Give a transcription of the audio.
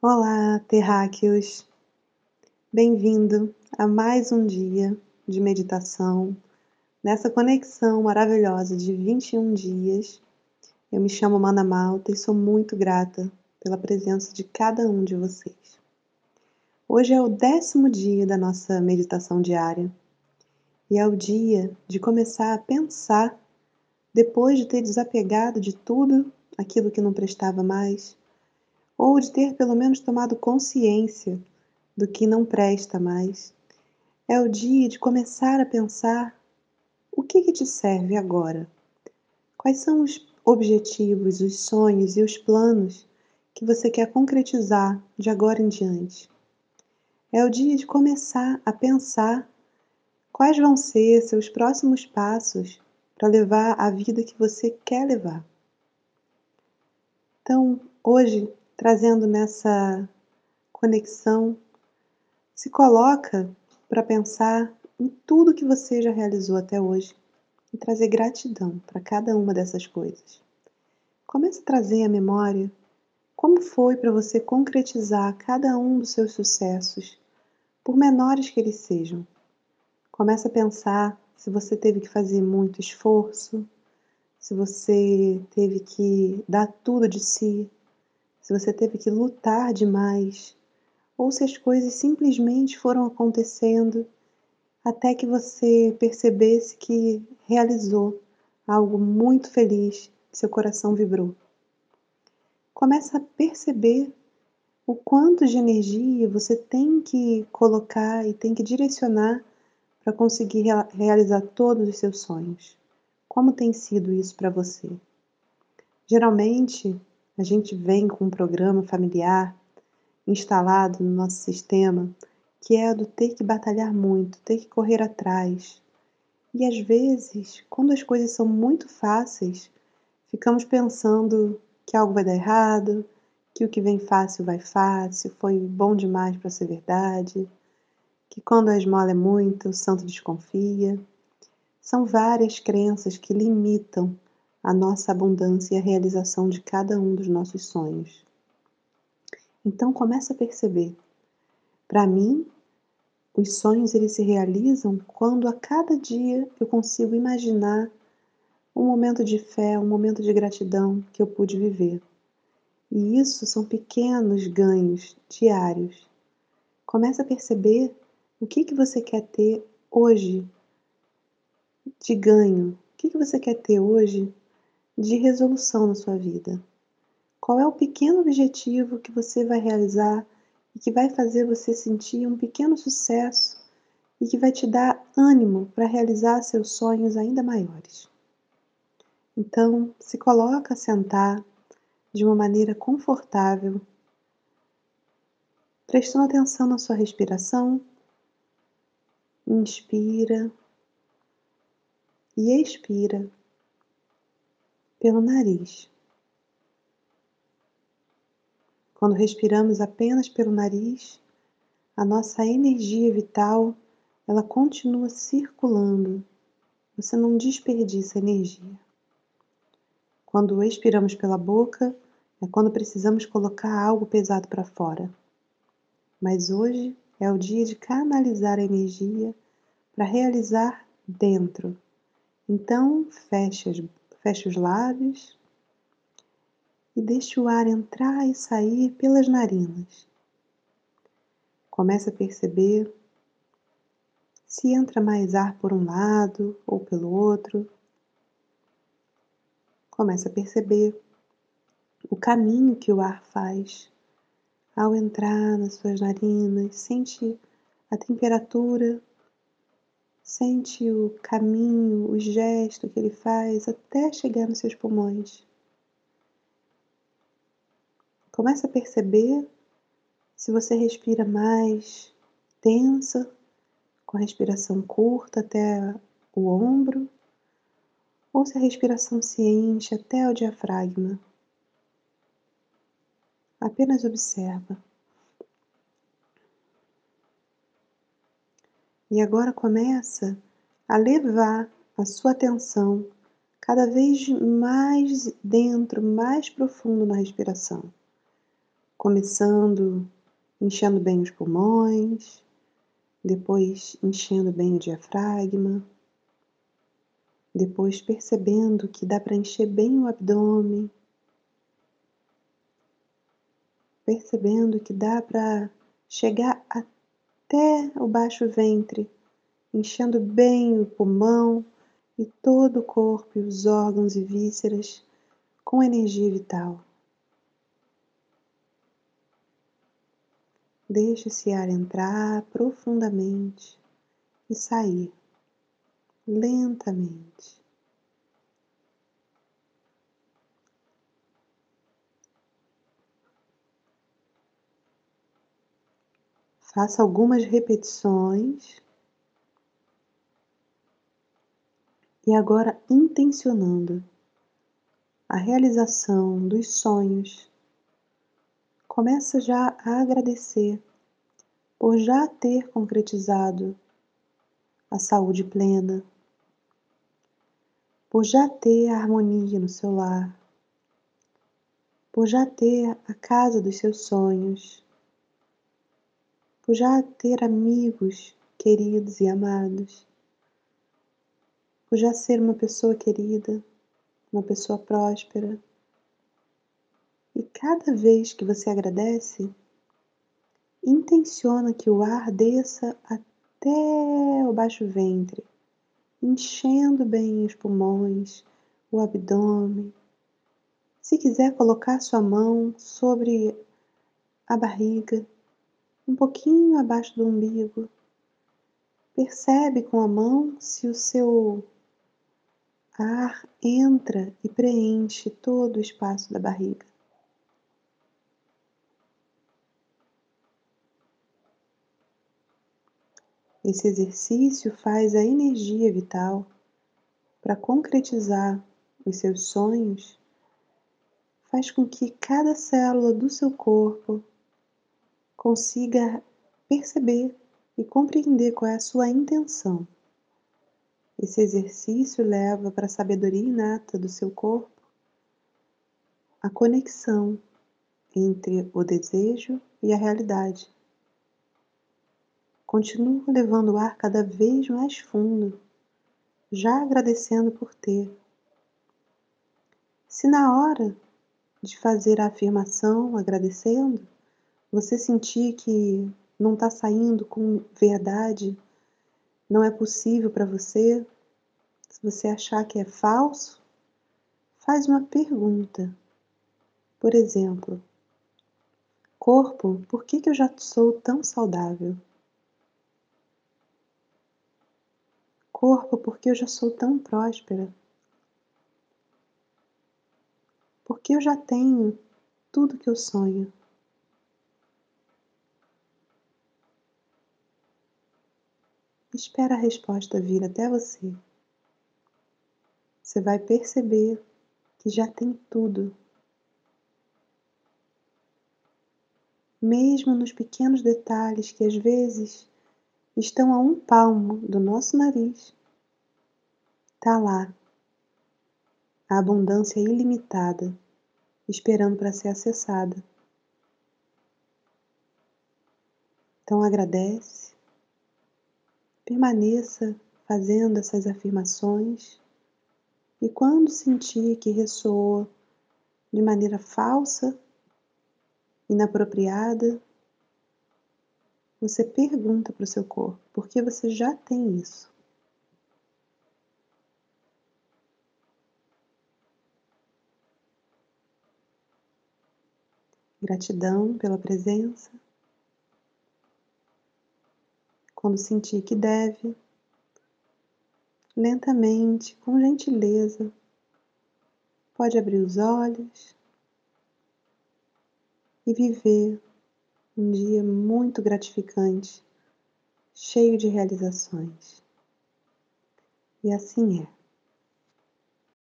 Olá, terráqueos! Bem-vindo a mais um dia de meditação nessa conexão maravilhosa de 21 dias. Eu me chamo Mana Malta e sou muito grata pela presença de cada um de vocês. Hoje é o décimo dia da nossa meditação diária e é o dia de começar a pensar depois de ter desapegado de tudo aquilo que não prestava mais ou de ter pelo menos tomado consciência do que não presta mais. É o dia de começar a pensar o que, que te serve agora. Quais são os objetivos, os sonhos e os planos que você quer concretizar de agora em diante. É o dia de começar a pensar quais vão ser seus próximos passos para levar a vida que você quer levar. Então, hoje trazendo nessa conexão, se coloca para pensar em tudo que você já realizou até hoje e trazer gratidão para cada uma dessas coisas. Comece a trazer à memória como foi para você concretizar cada um dos seus sucessos, por menores que eles sejam. Comece a pensar se você teve que fazer muito esforço, se você teve que dar tudo de si, se você teve que lutar demais, ou se as coisas simplesmente foram acontecendo até que você percebesse que realizou algo muito feliz, seu coração vibrou. Começa a perceber o quanto de energia você tem que colocar e tem que direcionar para conseguir realizar todos os seus sonhos. Como tem sido isso para você? Geralmente, a gente vem com um programa familiar instalado no nosso sistema que é do ter que batalhar muito, ter que correr atrás. E às vezes, quando as coisas são muito fáceis, ficamos pensando que algo vai dar errado, que o que vem fácil vai fácil, foi bom demais para ser verdade, que quando a esmola é muito, o santo desconfia. São várias crenças que limitam a nossa abundância e a realização de cada um dos nossos sonhos. Então comece a perceber. Para mim, os sonhos eles se realizam quando a cada dia eu consigo imaginar um momento de fé, um momento de gratidão que eu pude viver. E isso são pequenos ganhos diários. Comece a perceber o que, que você quer ter hoje de ganho. O que, que você quer ter hoje de resolução na sua vida. Qual é o pequeno objetivo que você vai realizar e que vai fazer você sentir um pequeno sucesso e que vai te dar ânimo para realizar seus sonhos ainda maiores? Então, se coloca a sentar de uma maneira confortável, prestando atenção na sua respiração. Inspira e expira pelo nariz. Quando respiramos apenas pelo nariz, a nossa energia vital ela continua circulando. Você não desperdiça energia. Quando expiramos pela boca, é quando precisamos colocar algo pesado para fora. Mas hoje é o dia de canalizar a energia para realizar dentro. Então, feche as Feche os lábios e deixe o ar entrar e sair pelas narinas. Comece a perceber se entra mais ar por um lado ou pelo outro. Comece a perceber o caminho que o ar faz ao entrar nas suas narinas. Sente a temperatura Sente o caminho, o gesto que ele faz até chegar nos seus pulmões. Começa a perceber se você respira mais tensa, com a respiração curta até o ombro, ou se a respiração se enche até o diafragma. Apenas observa. E agora começa a levar a sua atenção cada vez mais dentro, mais profundo na respiração. começando enchendo bem os pulmões, depois enchendo bem o diafragma, depois percebendo que dá para encher bem o abdômen, percebendo que dá para chegar até o baixo ventre, enchendo bem o pulmão e todo o corpo e os órgãos e vísceras com energia vital. Deixe esse ar entrar profundamente e sair lentamente. Faça algumas repetições. E agora intencionando a realização dos sonhos, começa já a agradecer por já ter concretizado a saúde plena, por já ter a harmonia no seu lar, por já ter a casa dos seus sonhos, por já ter amigos queridos e amados, por já ser uma pessoa querida, uma pessoa próspera. E cada vez que você agradece, intenciona que o ar desça até o baixo ventre, enchendo bem os pulmões, o abdômen. Se quiser colocar sua mão sobre a barriga, um pouquinho abaixo do umbigo, percebe com a mão se o seu ar entra e preenche todo o espaço da barriga. Esse exercício faz a energia vital para concretizar os seus sonhos, faz com que cada célula do seu corpo consiga perceber e compreender qual é a sua intenção. Esse exercício leva para a sabedoria inata do seu corpo a conexão entre o desejo e a realidade. Continua levando o ar cada vez mais fundo, já agradecendo por ter. Se na hora de fazer a afirmação agradecendo, você sentir que não está saindo com verdade não é possível para você, se você achar que é falso, faz uma pergunta. Por exemplo, corpo, por que, que eu já sou tão saudável? Corpo, por que eu já sou tão próspera? Porque eu já tenho tudo que eu sonho. Espera a resposta vir até você. Você vai perceber que já tem tudo. Mesmo nos pequenos detalhes que às vezes estão a um palmo do nosso nariz, está lá a abundância ilimitada, esperando para ser acessada. Então agradece Permaneça fazendo essas afirmações e quando sentir que ressoa de maneira falsa, inapropriada, você pergunta para o seu corpo, porque você já tem isso. Gratidão pela presença. Quando sentir que deve, lentamente, com gentileza, pode abrir os olhos e viver um dia muito gratificante, cheio de realizações. E assim é.